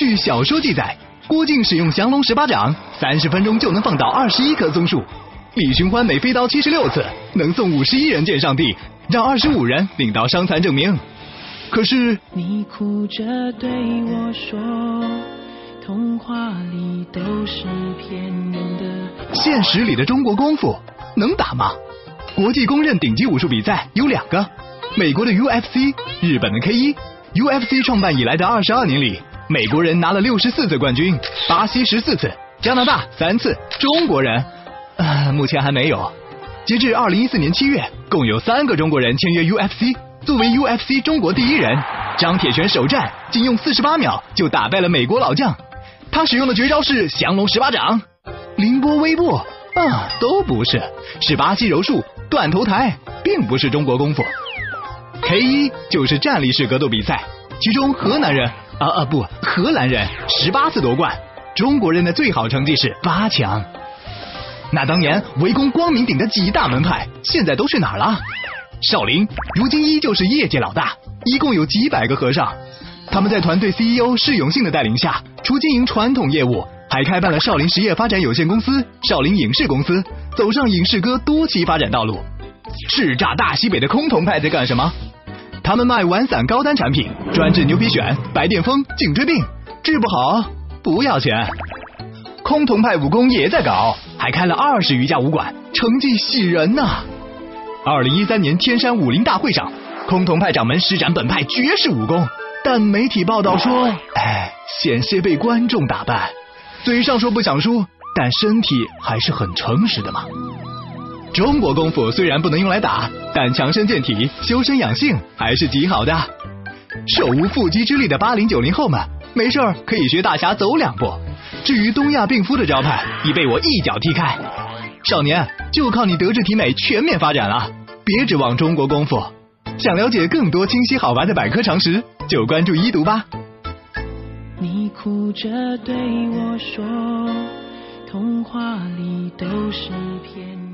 据小说记载，郭靖使用降龙十八掌，三十分钟就能放倒二十一棵松树；李寻欢每飞刀七十六次，能送五十一人见上帝，让二十五人领到伤残证明。可是你哭着对我说，童话里都是骗人的。现实里的中国功夫能打吗？国际公认顶级武术比赛有两个，美国的 UFC，日本的 K1。UFC 创办以来的二十二年里，美国人拿了六十四次冠军，巴西十四次，加拿大三次，中国人，呃，目前还没有。截至二零一四年七月，共有三个中国人签约 UFC。作为 UFC 中国第一人，张铁拳首战仅用四十八秒就打败了美国老将。他使用的绝招是降龙十八掌、凌波微步啊，都不是，是巴西柔术、断头台，并不是中国功夫。K 一就是站立式格斗比赛，其中河南人啊啊不，荷兰人十八次夺冠，中国人的最好成绩是八强。那当年围攻光明顶的几大门派，现在都去哪儿了？少林如今依旧是业界老大，一共有几百个和尚。他们在团队 CEO 释永信的带领下，除经营传统业务，还开办了少林实业发展有限公司、少林影视公司，走上影视歌多期发展道路。叱咤大西北的崆峒派在干什么？他们卖完散高端产品，专治牛皮癣、白癜风、颈椎病，治不好不要钱。崆峒派武功也在搞，还开了二十余家武馆，成绩喜人呐。二零一三年天山武林大会上，崆峒派掌门施展本派绝世武功，但媒体报道说，哎，险些被观众打败。嘴上说不想输，但身体还是很诚实的嘛。中国功夫虽然不能用来打，但强身健体、修身养性还是极好的。手无缚鸡之力的八零九零后们，没事儿可以学大侠走两步。至于东亚病夫的招牌，已被我一脚踢开。少年，就靠你德智体美全面发展了，别指望中国功夫。想了解更多清晰好玩的百科常识，就关注一读吧。你哭着对我说，童话里都是骗。